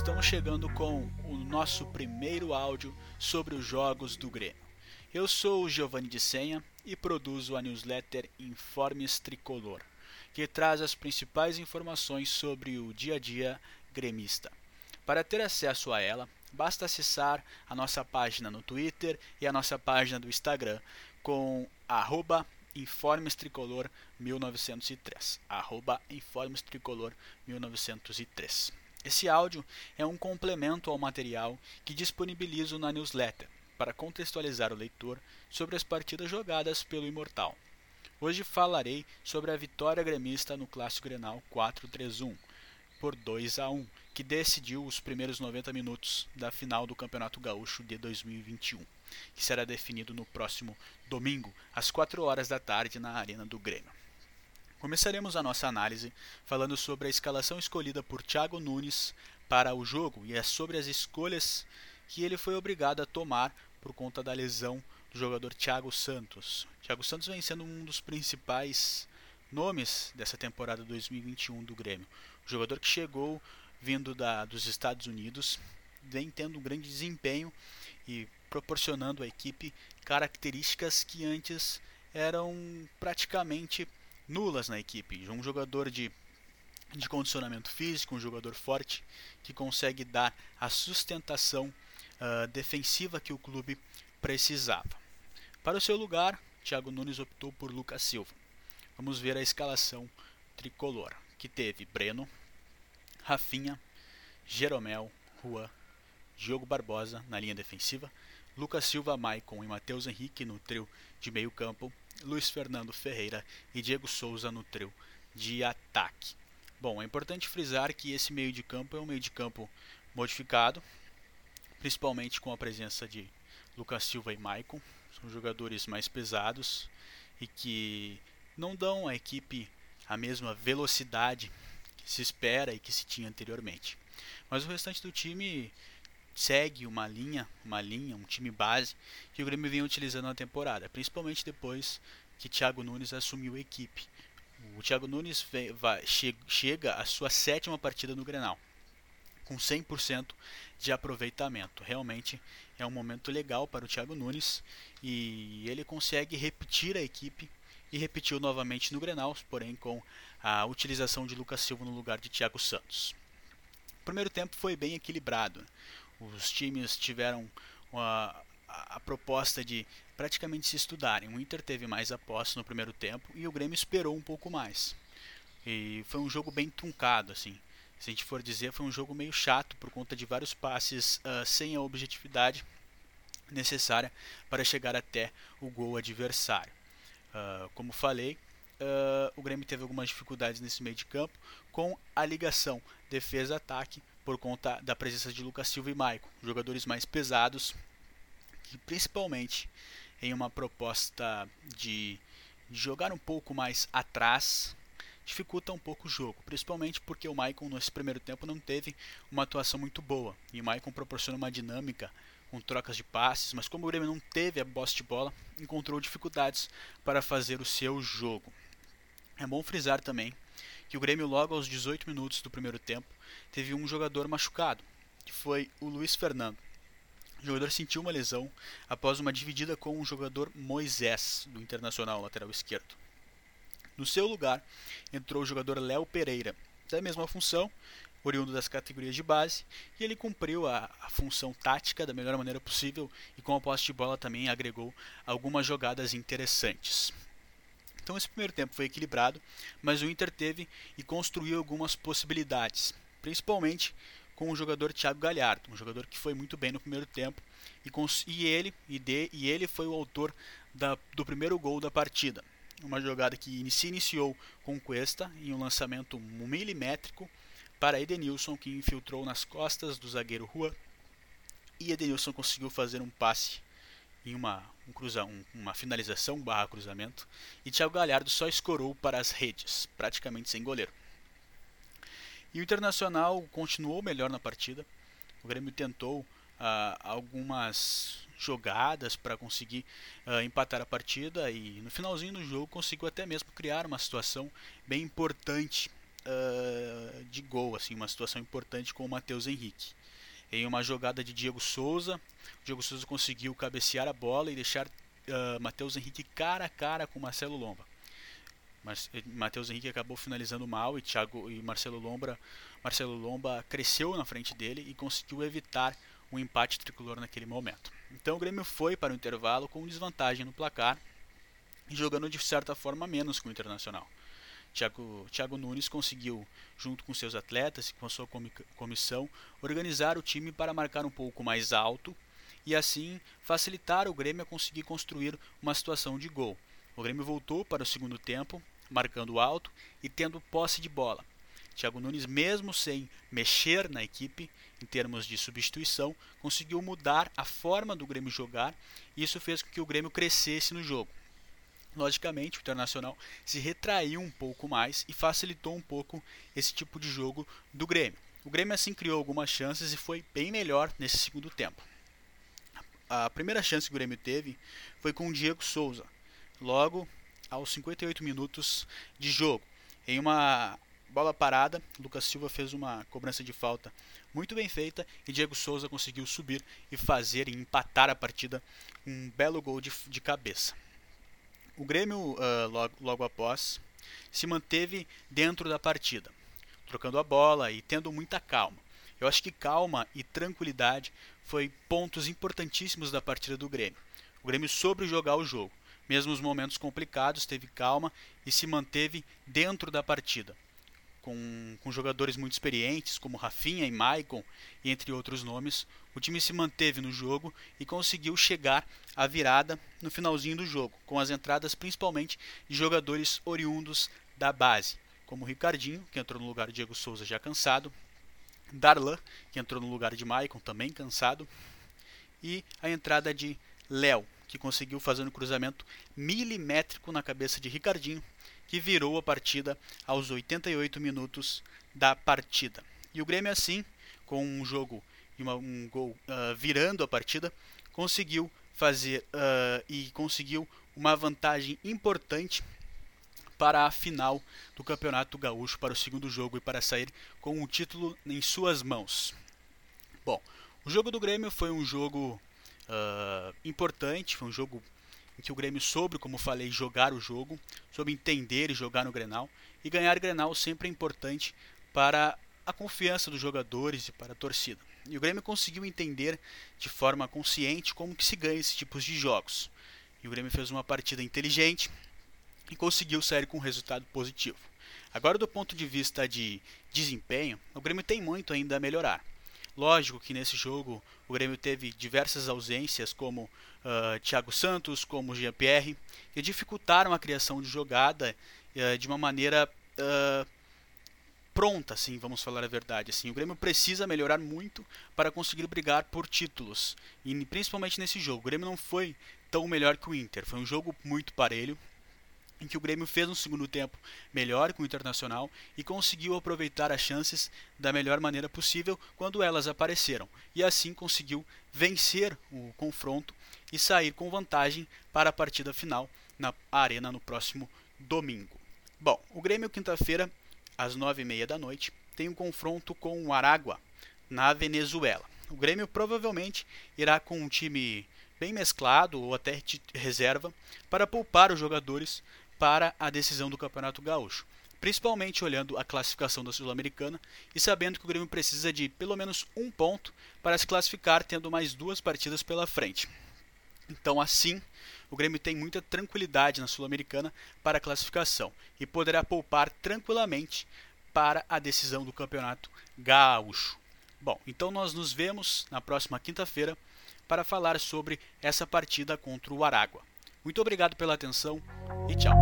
estamos chegando com o nosso primeiro áudio sobre os jogos do Grêmio. Eu sou o Giovanni de Senha e produzo a newsletter Informes Tricolor, que traz as principais informações sobre o dia a dia gremista. Para ter acesso a ela, basta acessar a nossa página no Twitter e a nossa página do Instagram com arroba Informes Tricolor 1903. Arroba Informes Tricolor 1903. Esse áudio é um complemento ao material que disponibilizo na newsletter para contextualizar o leitor sobre as partidas jogadas pelo Imortal. Hoje falarei sobre a vitória gremista no Clássico Grenal 4-3-1 por 2 a 1, que decidiu os primeiros 90 minutos da final do Campeonato Gaúcho de 2021, que será definido no próximo domingo, às 4 horas da tarde, na Arena do Grêmio. Começaremos a nossa análise falando sobre a escalação escolhida por Thiago Nunes para o jogo e é sobre as escolhas que ele foi obrigado a tomar por conta da lesão do jogador Thiago Santos. Thiago Santos vem sendo um dos principais nomes dessa temporada 2021 do Grêmio. O jogador que chegou vindo da, dos Estados Unidos, vem tendo um grande desempenho e proporcionando à equipe características que antes eram praticamente nulas na equipe. Um jogador de, de condicionamento físico, um jogador forte que consegue dar a sustentação uh, defensiva que o clube precisava. Para o seu lugar, Thiago Nunes optou por Lucas Silva. Vamos ver a escalação tricolor, que teve Breno, Rafinha, Jeromel, Juan, Diogo Barbosa na linha defensiva, Lucas Silva, Maicon e Matheus Henrique no trio de meio campo, Luiz Fernando Ferreira e Diego Souza no trio de ataque. Bom, é importante frisar que esse meio de campo é um meio de campo modificado, principalmente com a presença de Lucas Silva e Maicon, são jogadores mais pesados e que não dão à equipe a mesma velocidade que se espera e que se tinha anteriormente. Mas o restante do time segue uma linha, uma linha, um time base que o Grêmio vinha utilizando na temporada, principalmente depois que Thiago Nunes assumiu a equipe. O Thiago Nunes vem, vai, che, chega à sua sétima partida no Grenal, com 100% de aproveitamento. Realmente é um momento legal para o Thiago Nunes e ele consegue repetir a equipe e repetiu novamente no Grenal, porém com a utilização de Lucas Silva no lugar de Thiago Santos. O primeiro tempo foi bem equilibrado. Os times tiveram uma, a, a proposta de praticamente se estudarem. O Inter teve mais apostas no primeiro tempo e o Grêmio esperou um pouco mais. E foi um jogo bem truncado, assim. Se a gente for dizer, foi um jogo meio chato por conta de vários passes uh, sem a objetividade necessária para chegar até o gol adversário. Uh, como falei, uh, o Grêmio teve algumas dificuldades nesse meio de campo com a ligação defesa-ataque por conta da presença de Lucas Silva e Maicon, jogadores mais pesados, que principalmente em uma proposta de, jogar um pouco mais atrás, dificulta um pouco o jogo, principalmente porque o Maicon nesse primeiro tempo não teve uma atuação muito boa, e o Maicon proporciona uma dinâmica com trocas de passes, mas como o Grêmio não teve a bosta de bola, encontrou dificuldades para fazer o seu jogo. É bom frisar também que o Grêmio, logo aos 18 minutos do primeiro tempo, teve um jogador machucado, que foi o Luiz Fernando. O jogador sentiu uma lesão após uma dividida com o jogador Moisés, do Internacional, lateral esquerdo. No seu lugar, entrou o jogador Léo Pereira, da mesma função, oriundo das categorias de base, e ele cumpriu a, a, função tática da melhor maneira possível e com a posse de bola também agregou algumas jogadas interessantes. Então esse primeiro tempo foi equilibrado, mas o Inter teve e construiu algumas possibilidades, principalmente com o jogador Thiago Galhardo, um jogador que foi muito bem no primeiro tempo e, e ele e, de, e ele foi o autor da, do primeiro gol da partida. Uma jogada que se iniciou com Cuesta em um lançamento milimétrico para Edenilson, que infiltrou nas costas do zagueiro Rua. E Edenilson conseguiu fazer um passe em uma, um cruza, um, uma finalização barra cruzamento, e Thiago Galhardo só escorou para as redes, praticamente sem goleiro. E o Internacional continuou melhor na partida. O Grêmio tentou uh, algumas jogadas para conseguir uh, empatar a partida e no finalzinho do jogo conseguiu até mesmo criar uma situação bem importante uh, de gol, assim, uma situação importante com o Matheus Henrique. Em uma jogada de Diego Souza, Diego Souza conseguiu cabecear a bola e deixar uh, Matheus Henrique cara a cara com Marcelo Lomba. Mas Matheus Henrique acabou finalizando mal e Thiago e Marcelo Lomba, Marcelo Lomba cresceu na frente dele e conseguiu evitar um empate tricolor naquele momento. Então o Grêmio foi para o intervalo com desvantagem no placar e jogando de certa forma menos que o Internacional. Thiago, Thiago Nunes conseguiu, junto com seus atletas e com a sua comissão, organizar o time para marcar um pouco mais alto e assim facilitar o Grêmio a conseguir construir uma situação de gol. O Grêmio voltou para o segundo tempo, marcando alto e tendo posse de bola. Thiago Nunes, mesmo sem mexer na equipe em termos de substituição, conseguiu mudar a forma do Grêmio jogar e isso fez com que o Grêmio crescesse no jogo. Logicamente, o Internacional se retraiu um pouco mais e facilitou um pouco esse tipo de jogo do Grêmio. O Grêmio assim criou algumas chances e foi bem melhor nesse segundo tempo. A primeira chance que o Grêmio teve foi com o Diego Souza, logo aos 58 minutos de jogo. Em uma bola parada, Lucas Silva fez uma cobrança de falta muito bem feita e Diego Souza conseguiu subir e fazer e empatar a partida com um belo gol de, de cabeça. O Grêmio, uh, logo, logo após, se manteve dentro da partida, trocando a bola e tendo muita calma. Eu acho que calma e tranquilidade foi pontos importantíssimos da partida do Grêmio. O Grêmio soube jogar o jogo. Mesmo os momentos complicados, teve calma e se manteve dentro da partida com, com jogadores muito experientes, como Rafinha e Maicon, entre outros nomes, o time se manteve no jogo e conseguiu chegar à virada no finalzinho do jogo, com as entradas principalmente de jogadores oriundos da base, como Ricardinho, que entrou no lugar de Diego Souza já cansado, Darlan, que entrou no lugar de Maicon, também cansado, e a entrada de Léo, que conseguiu fazer um cruzamento milimétrico na cabeça de Ricardinho que virou a partida aos 88 minutos da partida. E o Grêmio, assim, com um jogo e um gol uh, virando a partida, conseguiu fazer uh, e conseguiu uma vantagem importante para a final do Campeonato Gaúcho, para o segundo jogo e para sair com o título em suas mãos. Bom, o jogo do Grêmio foi um jogo uh, importante, foi um jogo em que o Grêmio soube, como falei, jogar o jogo, soube entender e jogar no Grenal. E ganhar Grenal sempre é importante para a confiança dos jogadores e para a torcida. E o Grêmio conseguiu entender de forma consciente como que se ganha esses tipos de jogos. E o Grêmio fez uma partida inteligente e conseguiu sair com um resultado positivo. Agora, do ponto de vista de desempenho, o Grêmio tem muito ainda a melhorar. Lógico que nesse jogo o Grêmio teve diversas ausências, como uh, Thiago Santos, como Jean-Pierre, que dificultaram a criação de jogada uh, de uma maneira uh, pronta, assim, vamos falar a verdade. Assim, o Grêmio precisa melhorar muito para conseguir brigar por títulos, e principalmente nesse jogo. O Grêmio não foi tão melhor que o Inter, foi um jogo muito parelho, em que o Grêmio fez um segundo tempo melhor com o Internacional e conseguiu aproveitar as chances da melhor maneira possível quando elas apareceram, e assim conseguiu vencer o confronto e sair com vantagem para a partida final na Arena no próximo domingo. Bom, o Grêmio quinta-feira, às nove e meia da noite, tem um confronto com o Aragua, na Venezuela. O Grêmio provavelmente irá com um time bem mesclado ou até reserva para poupar os jogadores para a decisão do Campeonato Gaúcho, principalmente olhando a classificação da Sul-Americana e sabendo que o Grêmio precisa de pelo menos um ponto para se classificar, tendo mais duas partidas pela frente. Então, assim, o Grêmio tem muita tranquilidade na Sul-Americana para a classificação e poderá poupar tranquilamente para a decisão do Campeonato Gaúcho. Bom, então nós nos vemos na próxima quinta-feira para falar sobre essa partida contra o Aragua. Muito obrigado pela atenção e tchau.